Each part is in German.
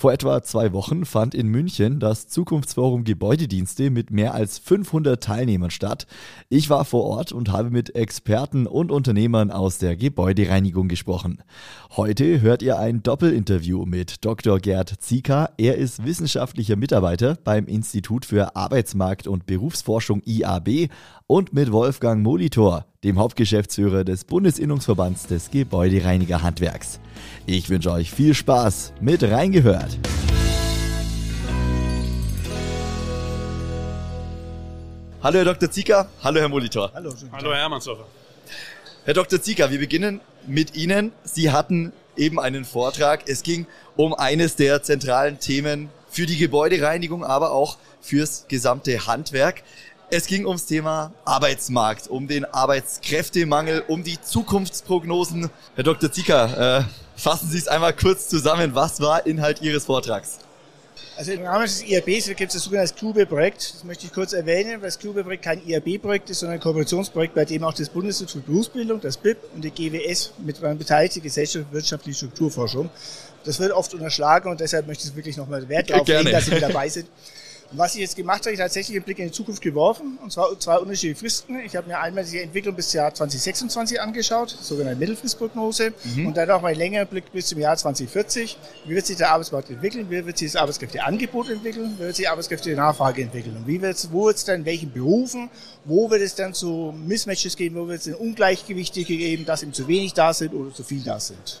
Vor etwa zwei Wochen fand in München das Zukunftsforum Gebäudedienste mit mehr als 500 Teilnehmern statt. Ich war vor Ort und habe mit Experten und Unternehmern aus der Gebäudereinigung gesprochen. Heute hört ihr ein Doppelinterview mit Dr. Gerd Zieker. Er ist wissenschaftlicher Mitarbeiter beim Institut für Arbeitsmarkt und Berufsforschung IAB und mit Wolfgang Molitor, dem Hauptgeschäftsführer des Bundesinnungsverbands des Gebäudereinigerhandwerks. Ich wünsche euch viel Spaß mit reingehört. Hallo Herr Dr. Zieker, hallo Herr Molitor. Hallo, hallo Herr Hermannsdorfer. Herr Dr. Zieker, wir beginnen mit Ihnen. Sie hatten eben einen Vortrag. Es ging um eines der zentralen Themen für die Gebäudereinigung, aber auch fürs gesamte Handwerk. Es ging ums Thema Arbeitsmarkt, um den Arbeitskräftemangel, um die Zukunftsprognosen. Herr Dr. Zieker, äh, fassen Sie es einmal kurz zusammen. Was war Inhalt Ihres Vortrags? Also im Rahmen des IABs gibt es das sogenannte Klube-Projekt. Das möchte ich kurz erwähnen, weil das Klube-Projekt kein IAB-Projekt ist, sondern ein Kooperationsprojekt, bei dem auch das Bundesinstitut für Berufsbildung, das BIP und die GWS mit daran beteiligt, die Gesellschaft für wirtschaftliche Strukturforschung. Das wird oft unterschlagen und deshalb möchte ich wirklich nochmal Wert darauf legen, dass Sie mit dabei sind. Und was ich jetzt gemacht habe, ich tatsächlich einen Blick in die Zukunft geworfen, und zwar zwei unterschiedliche Fristen. Ich habe mir einmal die Entwicklung bis zum Jahr 2026 angeschaut, sogenannte Mittelfristprognose, mhm. und dann auch mal einen längeren Blick bis zum Jahr 2040. Wie wird sich der Arbeitsmarkt entwickeln? Wie wird sich das Arbeitskräfteangebot entwickeln? Wie wird sich die Arbeitskräfte-Nachfrage entwickeln? Und wie wird's, wo wird es dann, in welchen Berufen, wo wird es dann zu Mismatches geben, wo wird es Ungleichgewichte geben, dass eben zu wenig da sind oder zu viel da sind?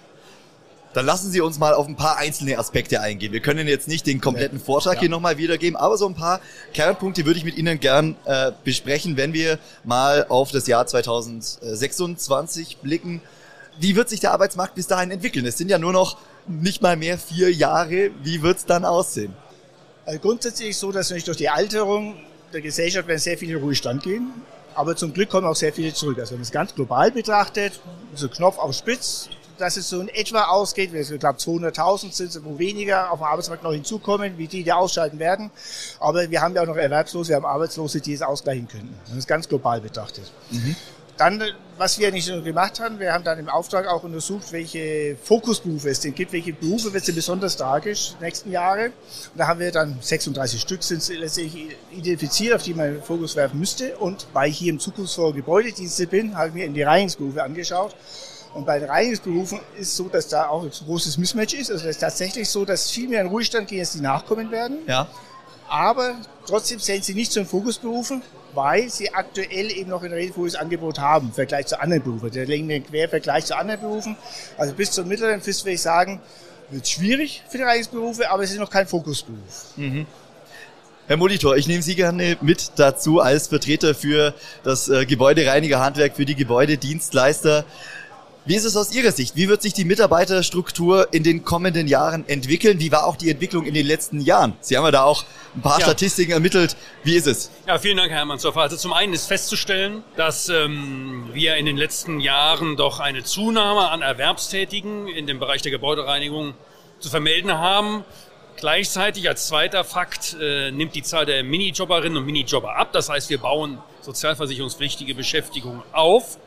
Dann lassen Sie uns mal auf ein paar einzelne Aspekte eingehen. Wir können jetzt nicht den kompletten Vortrag ja. hier nochmal wiedergeben, aber so ein paar Kernpunkte würde ich mit Ihnen gern äh, besprechen, wenn wir mal auf das Jahr 2026 blicken. Wie wird sich der Arbeitsmarkt bis dahin entwickeln? Es sind ja nur noch nicht mal mehr vier Jahre. Wie wird es dann aussehen? Also grundsätzlich ist so, dass durch die Alterung der Gesellschaft werden sehr viele in Ruhestand gehen. Aber zum Glück kommen auch sehr viele zurück. Also wenn man es ganz global betrachtet, so Knopf auf Spitz, dass es so in etwa ausgeht. Ich glaube, 200.000 sind es, wo weniger auf dem Arbeitsmarkt noch hinzukommen, wie die, die ausscheiden werden. Aber wir haben ja auch noch Erwerbslose, wir haben Arbeitslose, die es ausgleichen könnten. Das ist ganz global betrachtet. Mhm. Dann, was wir nicht nur gemacht haben, wir haben dann im Auftrag auch untersucht, welche Fokusberufe es denn gibt, welche Berufe wird es denn besonders tragisch nächsten Jahre. Und da haben wir dann 36 Stück sind letztendlich identifiziert, auf die man Fokus werfen müsste. Und weil ich hier im Zukunftsfonds Gebäudedienste bin, habe ich mir in die Reinigungsberufe angeschaut. Und bei den Reinigungsberufen ist es so, dass da auch ein großes Mismatch ist. Also es ist tatsächlich so, dass viel mehr in Ruhestand gehen, als die nachkommen werden. Ja. Aber trotzdem zählen sie nicht zu den Fokusberufen, weil sie aktuell eben noch ein relativ hohes Angebot haben im Vergleich zu anderen Berufen. Der legen den Quervergleich zu anderen Berufen. Also bis zum mittleren Frist würde ich sagen, wird schwierig für die Reinigungsberufe, aber es ist noch kein Fokusberuf. Mhm. Herr Molitor, ich nehme Sie gerne mit dazu als Vertreter für das äh, Gebäudereinigerhandwerk, für die Gebäudedienstleister. Wie ist es aus Ihrer Sicht? Wie wird sich die Mitarbeiterstruktur in den kommenden Jahren entwickeln? Wie war auch die Entwicklung in den letzten Jahren? Sie haben ja da auch ein paar ja. Statistiken ermittelt. Wie ist es? Ja, vielen Dank, Herr Hermannsdorfer. Also zum einen ist festzustellen, dass ähm, wir in den letzten Jahren doch eine Zunahme an Erwerbstätigen in dem Bereich der Gebäudereinigung zu vermelden haben. Gleichzeitig als zweiter Fakt äh, nimmt die Zahl der Minijobberinnen und Minijobber ab. Das heißt, wir bauen sozialversicherungspflichtige Beschäftigung auf.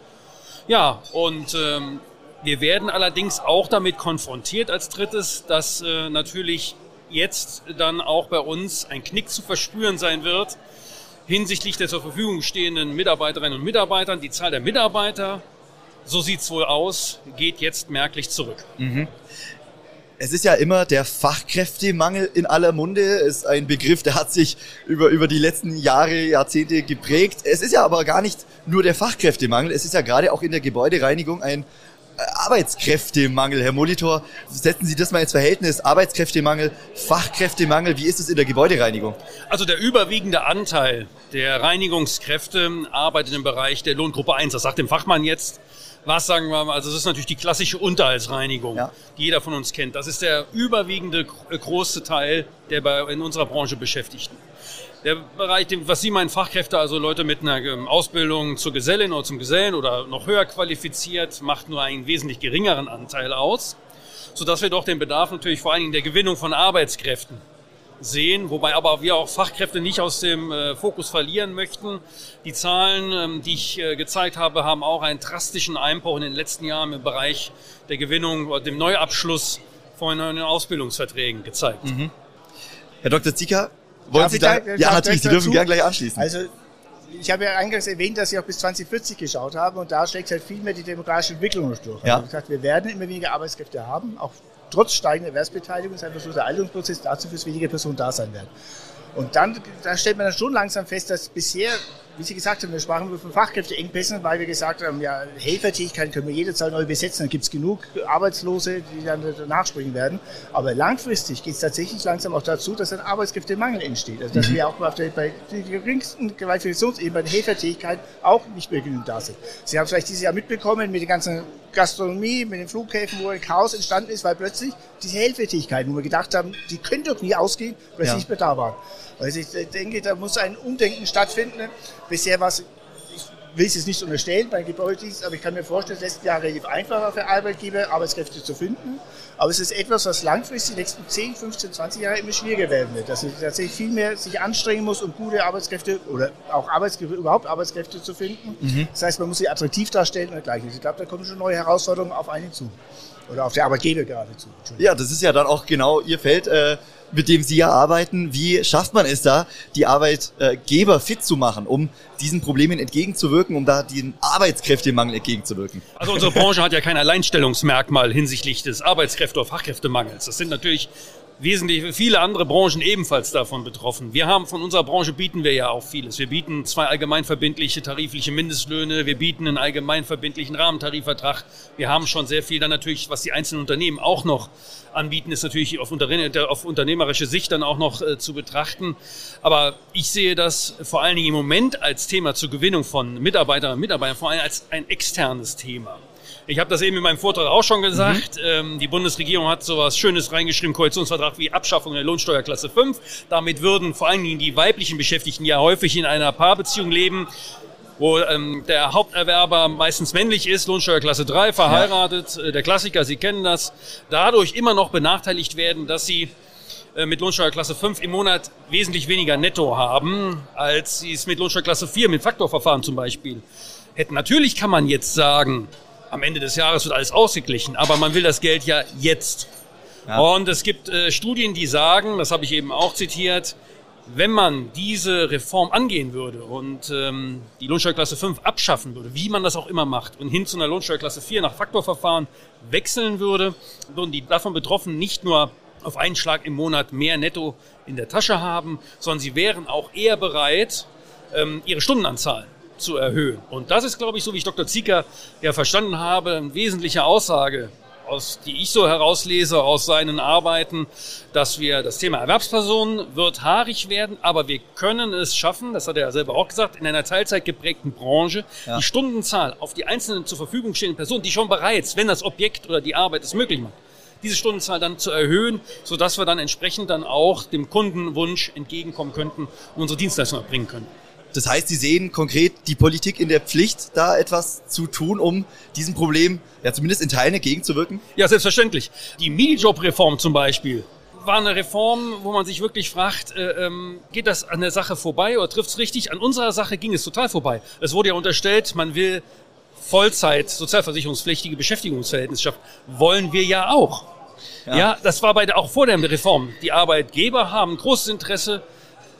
Ja, und ähm, wir werden allerdings auch damit konfrontiert als drittes, dass äh, natürlich jetzt dann auch bei uns ein Knick zu verspüren sein wird hinsichtlich der zur Verfügung stehenden Mitarbeiterinnen und Mitarbeitern. Die Zahl der Mitarbeiter, so sieht's wohl aus, geht jetzt merklich zurück. Mhm. Es ist ja immer der Fachkräftemangel in aller Munde. Ist ein Begriff, der hat sich über, über die letzten Jahre, Jahrzehnte geprägt. Es ist ja aber gar nicht nur der Fachkräftemangel. Es ist ja gerade auch in der Gebäudereinigung ein äh, Arbeitskräftemangel. Herr Molitor, setzen Sie das mal ins Verhältnis. Arbeitskräftemangel, Fachkräftemangel. Wie ist es in der Gebäudereinigung? Also der überwiegende Anteil der Reinigungskräfte arbeitet im Bereich der Lohngruppe 1. Das sagt dem Fachmann jetzt was sagen wir mal, also das ist natürlich die klassische Unterhaltsreinigung, ja. die jeder von uns kennt. Das ist der überwiegende äh, große Teil der bei, in unserer Branche Beschäftigten. Der Bereich, was Sie meinen, Fachkräfte, also Leute mit einer ähm, Ausbildung zur Gesellin oder zum Gesellen oder noch höher qualifiziert, macht nur einen wesentlich geringeren Anteil aus, sodass wir doch den Bedarf natürlich vor allen Dingen der Gewinnung von Arbeitskräften sehen, wobei aber wir auch Fachkräfte nicht aus dem äh, Fokus verlieren möchten. Die Zahlen, ähm, die ich äh, gezeigt habe, haben auch einen drastischen Einbruch in den letzten Jahren im Bereich der Gewinnung oder dem Neuabschluss von neuen Ausbildungsverträgen gezeigt. Mhm. Herr Dr. Zicker, wollen Darf Sie da? da ja, natürlich, Sie dürfen gerne gleich anschließen. Also, ich habe ja eingangs erwähnt, dass ich auch bis 2040 geschaut habe und da schlägt halt viel mehr die demografische Entwicklung durch. Ja. Also gesagt, wir werden immer weniger Arbeitskräfte haben, auch trotz steigender Erwerbsbeteiligung ist einfach so der Alterungsprozess dazu, dass weniger Personen da sein werden. Und dann da stellt man dann schon langsam fest, dass bisher wie Sie gesagt haben, wir sprachen von Fachkräfteengpässen, weil wir gesagt haben, ja, Helfertätigkeiten können wir jederzeit neu besetzen, dann gibt es genug Arbeitslose, die dann danach springen werden. Aber langfristig geht es tatsächlich langsam auch dazu, dass ein Arbeitskräftemangel entsteht. Also dass mhm. wir auch auf der, bei den geringsten Qualifikationsebenen bei der Helfertätigkeit auch nicht mehr genügend da sind. Sie haben vielleicht dieses Jahr mitbekommen mit den ganzen Gastronomie, mit den Flughäfen, wo ein Chaos entstanden ist, weil plötzlich diese Helfertätigkeiten, wo wir gedacht haben, die können doch nie ausgehen, weil sie ja. nicht mehr da waren. Also ich denke, da muss ein Umdenken stattfinden. Bisher war es, ich will es jetzt nicht unterstellen beim Gebäudedienst, aber ich kann mir vorstellen, es ist Jahre relativ einfacher für Arbeitgeber, Arbeitskräfte zu finden. Aber es ist etwas, was langfristig die nächsten 10, 15, 20 Jahre immer schwieriger werden wird. Dass man tatsächlich viel mehr sich anstrengen muss, um gute Arbeitskräfte oder auch Arbeitskräfte, überhaupt Arbeitskräfte zu finden. Mhm. Das heißt, man muss sie attraktiv darstellen und dergleichen. Ich glaube, da kommen schon neue Herausforderungen auf einen zu. Oder auf der Arbeitgeber geradezu. Ja, das ist ja dann auch genau Ihr Feld. Äh mit dem Sie ja arbeiten. Wie schafft man es da, die Arbeitgeber fit zu machen, um diesen Problemen entgegenzuwirken, um da den Arbeitskräftemangel entgegenzuwirken? Also unsere Branche hat ja kein Alleinstellungsmerkmal hinsichtlich des Arbeitskräfte- oder Fachkräftemangels. Das sind natürlich wesentlich viele andere Branchen ebenfalls davon betroffen. Wir haben von unserer Branche bieten wir ja auch vieles. Wir bieten zwei allgemeinverbindliche tarifliche Mindestlöhne, wir bieten einen allgemeinverbindlichen Rahmentarifvertrag. Wir haben schon sehr viel dann natürlich, was die einzelnen Unternehmen auch noch anbieten, ist natürlich auf, auf unternehmerische Sicht dann auch noch äh, zu betrachten. Aber ich sehe das vor allen Dingen im Moment als Thema zur Gewinnung von Mitarbeiterinnen und Mitarbeitern, vor allem als ein externes Thema. Ich habe das eben in meinem Vortrag auch schon gesagt. Mhm. Ähm, die Bundesregierung hat sowas Schönes reingeschrieben, Koalitionsvertrag wie Abschaffung der Lohnsteuerklasse 5. Damit würden vor allen Dingen die weiblichen Beschäftigten ja häufig in einer Paarbeziehung leben wo ähm, der Haupterwerber meistens männlich ist, Lohnsteuerklasse 3, verheiratet, ja. äh, der Klassiker, Sie kennen das, dadurch immer noch benachteiligt werden, dass sie äh, mit Lohnsteuerklasse 5 im Monat wesentlich weniger netto haben, als sie es mit Lohnsteuerklasse 4, mit Faktorverfahren zum Beispiel hätten. Natürlich kann man jetzt sagen, am Ende des Jahres wird alles ausgeglichen, aber man will das Geld ja jetzt. Ja. Und es gibt äh, Studien, die sagen, das habe ich eben auch zitiert, wenn man diese Reform angehen würde und ähm, die Lohnsteuerklasse 5 abschaffen würde, wie man das auch immer macht, und hin zu einer Lohnsteuerklasse 4 nach Faktorverfahren wechseln würde, würden die davon betroffen nicht nur auf einen Schlag im Monat mehr netto in der Tasche haben, sondern sie wären auch eher bereit, ähm, ihre Stundenanzahl zu erhöhen. Und das ist, glaube ich, so wie ich Dr. Zieker ja verstanden habe, eine wesentliche Aussage, aus, die ich so herauslese aus seinen Arbeiten, dass wir das Thema Erwerbspersonen wird haarig werden, aber wir können es schaffen, das hat er ja selber auch gesagt, in einer Teilzeit geprägten Branche ja. die Stundenzahl auf die einzelnen zur Verfügung stehenden Personen, die schon bereits, wenn das Objekt oder die Arbeit es möglich macht, diese Stundenzahl dann zu erhöhen, sodass wir dann entsprechend dann auch dem Kundenwunsch entgegenkommen könnten und unsere Dienstleistung erbringen können. Das heißt, Sie sehen konkret die Politik in der Pflicht, da etwas zu tun, um diesem Problem ja zumindest in Teilen entgegenzuwirken? Ja, selbstverständlich. Die Minijob-Reform zum Beispiel war eine Reform, wo man sich wirklich fragt, äh, ähm, geht das an der Sache vorbei oder trifft es richtig? An unserer Sache ging es total vorbei. Es wurde ja unterstellt, man will Vollzeit sozialversicherungspflichtige Beschäftigungsverhältnisse schaffen. Wollen wir ja auch. Ja. ja, das war bei der, auch vor der Reform. Die Arbeitgeber haben großes Interesse,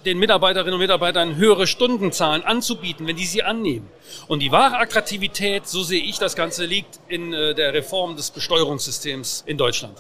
den Mitarbeiterinnen und Mitarbeitern höhere Stundenzahlen anzubieten, wenn die sie annehmen. Und die wahre Attraktivität, so sehe ich das Ganze, liegt in äh, der Reform des Besteuerungssystems in Deutschland.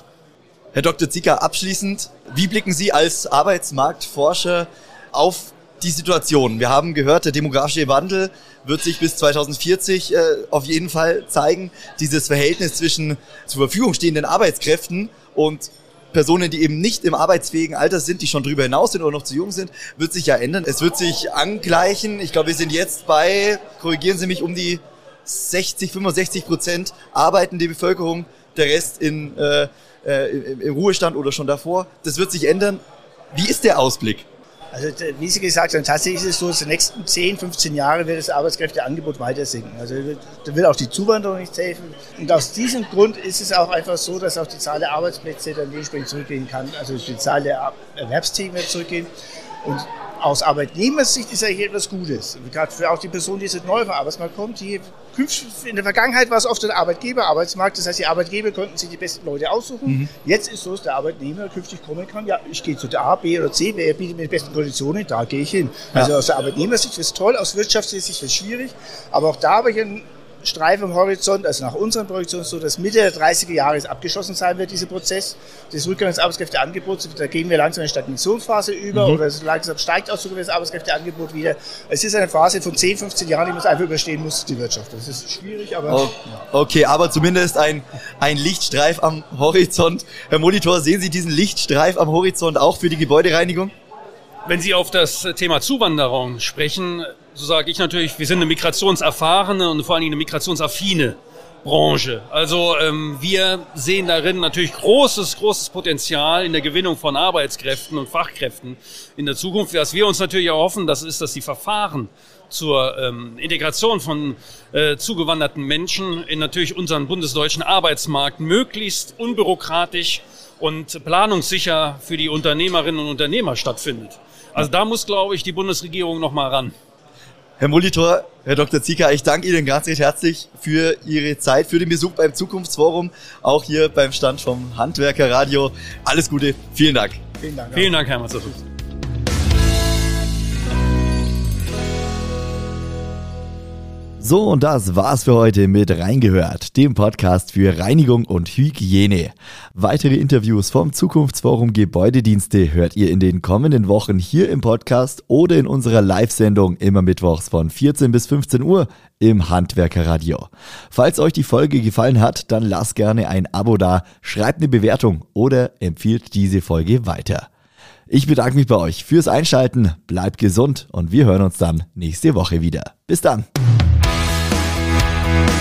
Herr Dr. Zicker, abschließend, wie blicken Sie als Arbeitsmarktforscher auf die Situation? Wir haben gehört, der demografische Wandel wird sich bis 2040 äh, auf jeden Fall zeigen. Dieses Verhältnis zwischen zur Verfügung stehenden Arbeitskräften und Personen, die eben nicht im arbeitsfähigen Alter sind, die schon drüber hinaus sind oder noch zu jung sind, wird sich ja ändern. Es wird sich angleichen. Ich glaube, wir sind jetzt bei, korrigieren Sie mich, um die 60, 65 Prozent arbeitende Bevölkerung, der Rest in, äh, äh, im Ruhestand oder schon davor. Das wird sich ändern. Wie ist der Ausblick? Also wie Sie gesagt haben, tatsächlich ist es so, dass die nächsten 10, 15 Jahre wird das Arbeitskräfteangebot weiter sinken. Also da wird auch die Zuwanderung nicht helfen. Und aus diesem Grund ist es auch einfach so, dass auch die Zahl der Arbeitsplätze dann dementsprechend zurückgehen kann. Also die Zahl der Erwerbstätigen wird zurückgehen. Und aus Arbeitnehmersicht ist eigentlich etwas Gutes. Gerade für auch die Person, die jetzt neu vom Arbeitsmarkt kommt, die in der Vergangenheit war es oft der Arbeitgeber-Arbeitsmarkt, das heißt, die Arbeitgeber konnten sich die besten Leute aussuchen. Mhm. Jetzt ist so, dass der Arbeitnehmer künftig kommen kann, ja, ich gehe zu der A, B oder C, wer bietet mir die besten Konditionen, da gehe ich hin. Ja. Also aus der Arbeitnehmersicht ist es toll, aus wirtschaftlicher Sicht ist es schwierig, aber auch da habe ich einen Streifen am Horizont, also nach unseren Projektionen so, dass Mitte der 30er Jahre abgeschlossen sein wird, dieser Prozess des Rückgangsarbeitskräfteangebots. Da gehen wir langsam in eine Stagnationsphase über mhm. oder langsam steigt auch sogar das Arbeitskräfteangebot wieder. Es ist eine Phase von 10, 15 Jahren, die man einfach überstehen muss, die Wirtschaft. Das ist schwierig, aber... Oh, okay, aber zumindest ein, ein Lichtstreif am Horizont. Herr Monitor, sehen Sie diesen Lichtstreif am Horizont auch für die Gebäudereinigung? Wenn Sie auf das Thema Zuwanderung sprechen, so sage ich natürlich, wir sind eine migrationserfahrene und vor allen Dingen eine migrationsaffine Branche. Also ähm, wir sehen darin natürlich großes, großes Potenzial in der Gewinnung von Arbeitskräften und Fachkräften in der Zukunft. Was wir uns natürlich erhoffen, das ist, dass die Verfahren zur ähm, Integration von äh, zugewanderten Menschen in natürlich unseren bundesdeutschen Arbeitsmarkt möglichst unbürokratisch und planungssicher für die Unternehmerinnen und Unternehmer stattfindet. Also da muss, glaube ich, die Bundesregierung noch mal ran. Herr Molitor, Herr Dr. Zieker, ich danke Ihnen ganz recht herzlich für Ihre Zeit, für den Besuch beim Zukunftsforum, auch hier beim Stand vom Handwerkerradio. Alles Gute, vielen Dank. Vielen Dank, vielen Dank Herr Matzerfuß. So, und das war's für heute mit Reingehört, dem Podcast für Reinigung und Hygiene. Weitere Interviews vom Zukunftsforum Gebäudedienste hört ihr in den kommenden Wochen hier im Podcast oder in unserer Live-Sendung immer mittwochs von 14 bis 15 Uhr im Handwerkerradio. Falls euch die Folge gefallen hat, dann lasst gerne ein Abo da, schreibt eine Bewertung oder empfiehlt diese Folge weiter. Ich bedanke mich bei euch fürs Einschalten, bleibt gesund und wir hören uns dann nächste Woche wieder. Bis dann! Thank you.